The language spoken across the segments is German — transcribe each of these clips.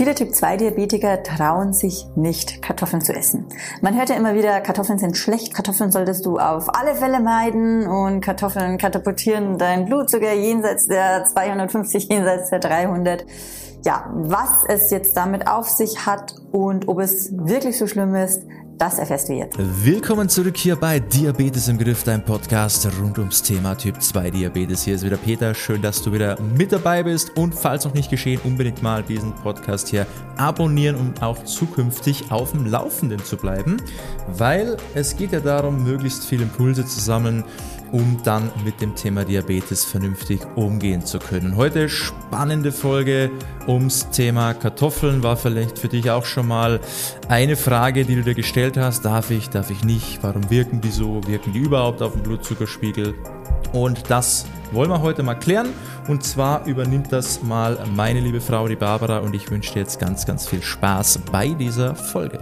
Viele Typ-2-Diabetiker trauen sich nicht, Kartoffeln zu essen. Man hört ja immer wieder, Kartoffeln sind schlecht, Kartoffeln solltest du auf alle Fälle meiden und Kartoffeln katapultieren dein Blutzucker jenseits der 250, jenseits der 300. Ja, was es jetzt damit auf sich hat und ob es wirklich so schlimm ist, das erfährst du jetzt. Willkommen zurück hier bei Diabetes im Griff, dein Podcast rund ums Thema Typ 2 Diabetes. Hier ist wieder Peter. Schön, dass du wieder mit dabei bist. Und falls noch nicht geschehen, unbedingt mal diesen Podcast hier abonnieren, um auch zukünftig auf dem Laufenden zu bleiben. Weil es geht ja darum, möglichst viele Impulse zu sammeln um dann mit dem Thema Diabetes vernünftig umgehen zu können. Heute spannende Folge ums Thema Kartoffeln. War vielleicht für dich auch schon mal eine Frage, die du dir gestellt hast. Darf ich, darf ich nicht? Warum wirken die so? Wirken die überhaupt auf den Blutzuckerspiegel? Und das wollen wir heute mal klären. Und zwar übernimmt das mal meine liebe Frau, die Barbara. Und ich wünsche dir jetzt ganz, ganz viel Spaß bei dieser Folge.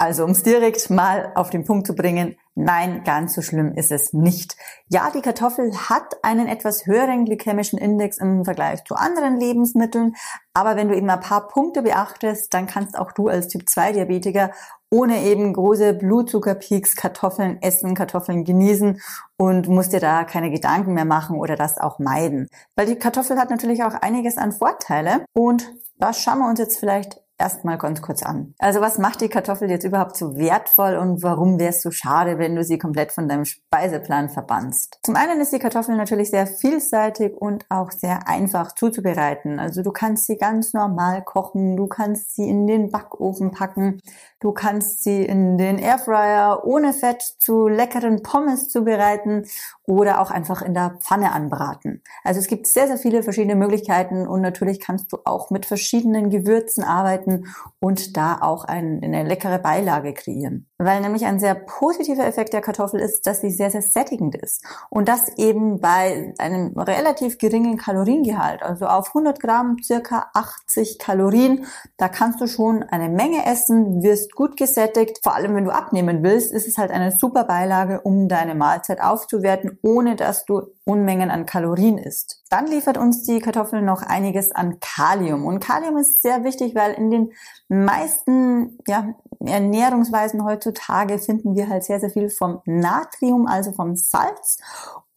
Also um es direkt mal auf den Punkt zu bringen, nein, ganz so schlimm ist es nicht. Ja, die Kartoffel hat einen etwas höheren glykämischen Index im Vergleich zu anderen Lebensmitteln, aber wenn du eben ein paar Punkte beachtest, dann kannst auch du als Typ-2-Diabetiker ohne eben große Blutzuckerpeaks Kartoffeln essen, Kartoffeln genießen und musst dir da keine Gedanken mehr machen oder das auch meiden. Weil die Kartoffel hat natürlich auch einiges an Vorteile und das schauen wir uns jetzt vielleicht erstmal ganz kurz an. Also was macht die Kartoffel jetzt überhaupt so wertvoll und warum wäre es so schade, wenn du sie komplett von deinem Speiseplan verbannst? Zum einen ist die Kartoffel natürlich sehr vielseitig und auch sehr einfach zuzubereiten. Also du kannst sie ganz normal kochen, du kannst sie in den Backofen packen, du kannst sie in den Airfryer ohne Fett zu leckeren Pommes zubereiten oder auch einfach in der Pfanne anbraten. Also es gibt sehr, sehr viele verschiedene Möglichkeiten und natürlich kannst du auch mit verschiedenen Gewürzen arbeiten arbeiten und da auch ein, eine leckere Beilage kreieren. Weil nämlich ein sehr positiver Effekt der Kartoffel ist, dass sie sehr, sehr sättigend ist. Und das eben bei einem relativ geringen Kaloriengehalt, also auf 100 Gramm circa 80 Kalorien. Da kannst du schon eine Menge essen, wirst gut gesättigt. Vor allem, wenn du abnehmen willst, ist es halt eine super Beilage, um deine Mahlzeit aufzuwerten, ohne dass du Unmengen an Kalorien isst. Dann liefert uns die Kartoffel noch einiges an Kalium. Und Kalium ist sehr wichtig, weil in den meisten ja, Ernährungsweisen heutzutage finden wir halt sehr, sehr viel vom Natrium, also vom Salz.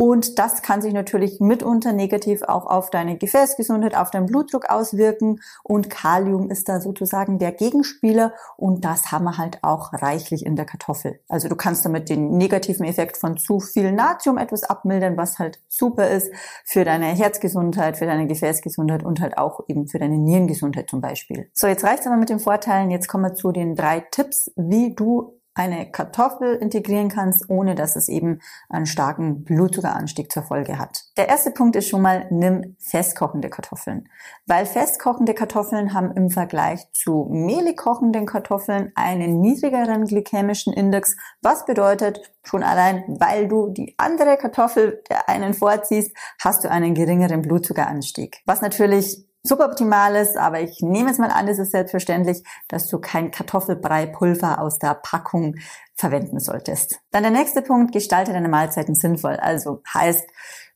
Und das kann sich natürlich mitunter negativ auch auf deine Gefäßgesundheit, auf deinen Blutdruck auswirken. Und Kalium ist da sozusagen der Gegenspieler. Und das haben wir halt auch reichlich in der Kartoffel. Also du kannst damit den negativen Effekt von zu viel Natrium etwas abmildern, was halt super ist für deine Herzgesundheit, für deine Gefäßgesundheit und halt auch eben für deine Nierengesundheit zum Beispiel. So, jetzt reicht's aber mit den Vorteilen. Jetzt kommen wir zu den drei Tipps, wie du eine Kartoffel integrieren kannst, ohne dass es eben einen starken Blutzuckeranstieg zur Folge hat. Der erste Punkt ist schon mal, nimm festkochende Kartoffeln. Weil festkochende Kartoffeln haben im Vergleich zu mehlig kochenden Kartoffeln einen niedrigeren glykämischen Index, was bedeutet, schon allein, weil du die andere Kartoffel der einen vorziehst, hast du einen geringeren Blutzuckeranstieg. Was natürlich suboptimal ist, aber ich nehme es mal an, es ist selbstverständlich, dass du kein Kartoffelbrei-Pulver aus der Packung verwenden solltest. Dann der nächste Punkt, gestalte deine Mahlzeiten sinnvoll. Also heißt,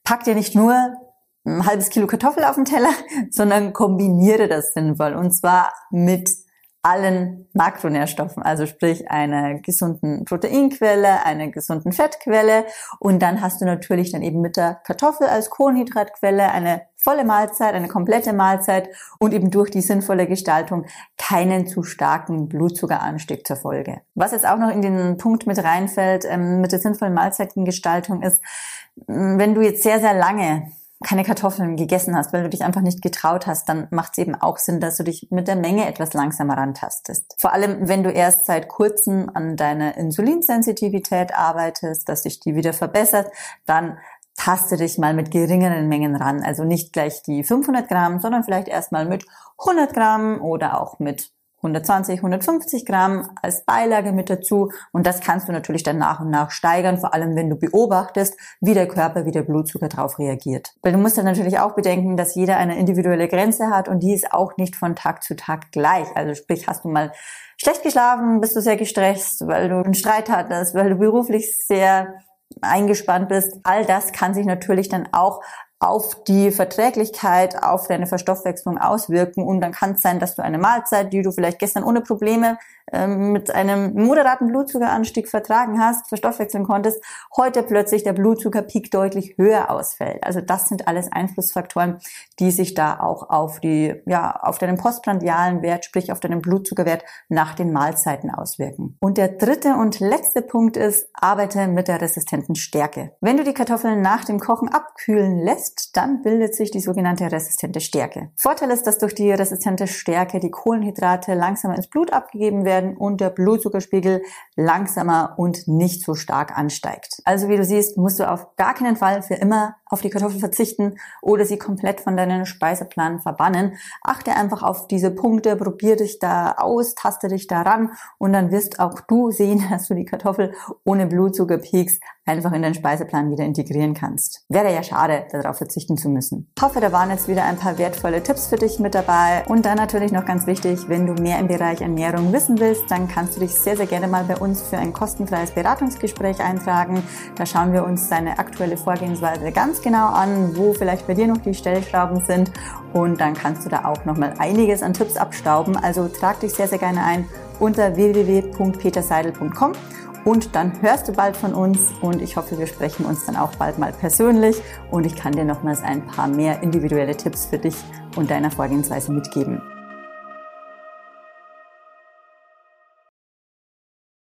pack dir nicht nur ein halbes Kilo Kartoffel auf den Teller, sondern kombiniere das sinnvoll. Und zwar mit allen Makronährstoffen, also sprich einer gesunden Proteinquelle, einer gesunden Fettquelle und dann hast du natürlich dann eben mit der Kartoffel als Kohlenhydratquelle eine volle Mahlzeit, eine komplette Mahlzeit und eben durch die sinnvolle Gestaltung keinen zu starken Blutzuckeranstieg zur Folge. Was jetzt auch noch in den Punkt mit reinfällt ähm, mit der sinnvollen Mahlzeitengestaltung ist, wenn du jetzt sehr, sehr lange keine Kartoffeln gegessen hast, weil du dich einfach nicht getraut hast, dann macht es eben auch Sinn, dass du dich mit der Menge etwas langsamer rantastest. Vor allem, wenn du erst seit kurzem an deiner Insulinsensitivität arbeitest, dass sich die wieder verbessert, dann taste dich mal mit geringeren Mengen ran. Also nicht gleich die 500 Gramm, sondern vielleicht erstmal mit 100 Gramm oder auch mit 120, 150 Gramm als Beilage mit dazu. Und das kannst du natürlich dann nach und nach steigern, vor allem wenn du beobachtest, wie der Körper, wie der Blutzucker darauf reagiert. Weil du musst dann natürlich auch bedenken, dass jeder eine individuelle Grenze hat und die ist auch nicht von Tag zu Tag gleich. Also sprich, hast du mal schlecht geschlafen, bist du sehr gestresst, weil du einen Streit hattest, weil du beruflich sehr eingespannt bist. All das kann sich natürlich dann auch auf die Verträglichkeit, auf deine Verstoffwechslung auswirken. Und dann kann es sein, dass du eine Mahlzeit, die du vielleicht gestern ohne Probleme ähm, mit einem moderaten Blutzuckeranstieg vertragen hast, verstoffwechseln konntest, heute plötzlich der Blutzuckerpeak deutlich höher ausfällt. Also das sind alles Einflussfaktoren, die sich da auch auf die, ja, auf deinen postprandialen Wert, sprich auf deinen Blutzuckerwert nach den Mahlzeiten auswirken. Und der dritte und letzte Punkt ist, arbeite mit der resistenten Stärke. Wenn du die Kartoffeln nach dem Kochen abkühlen lässt, lässt, dann bildet sich die sogenannte resistente Stärke. Vorteil ist, dass durch die resistente Stärke die Kohlenhydrate langsamer ins Blut abgegeben werden und der Blutzuckerspiegel langsamer und nicht so stark ansteigt. Also wie du siehst, musst du auf gar keinen Fall für immer auf die Kartoffel verzichten oder sie komplett von deinem Speiseplan verbannen. Achte einfach auf diese Punkte, probier dich da aus, taste dich daran und dann wirst auch du sehen, dass du die Kartoffel ohne Blutzuckerpeaks einfach in deinen Speiseplan wieder integrieren kannst. Wäre ja schade, darauf verzichten zu müssen. Ich hoffe, da waren jetzt wieder ein paar wertvolle Tipps für dich mit dabei. Und dann natürlich noch ganz wichtig, wenn du mehr im Bereich Ernährung wissen willst, dann kannst du dich sehr, sehr gerne mal bei uns für ein kostenfreies Beratungsgespräch eintragen. Da schauen wir uns deine aktuelle Vorgehensweise ganz genau an, wo vielleicht bei dir noch die Stellschrauben sind. Und dann kannst du da auch nochmal einiges an Tipps abstauben. Also trag dich sehr, sehr gerne ein unter www.peterseidel.com und dann hörst du bald von uns und ich hoffe, wir sprechen uns dann auch bald mal persönlich und ich kann dir nochmals ein paar mehr individuelle Tipps für dich und deiner Vorgehensweise mitgeben.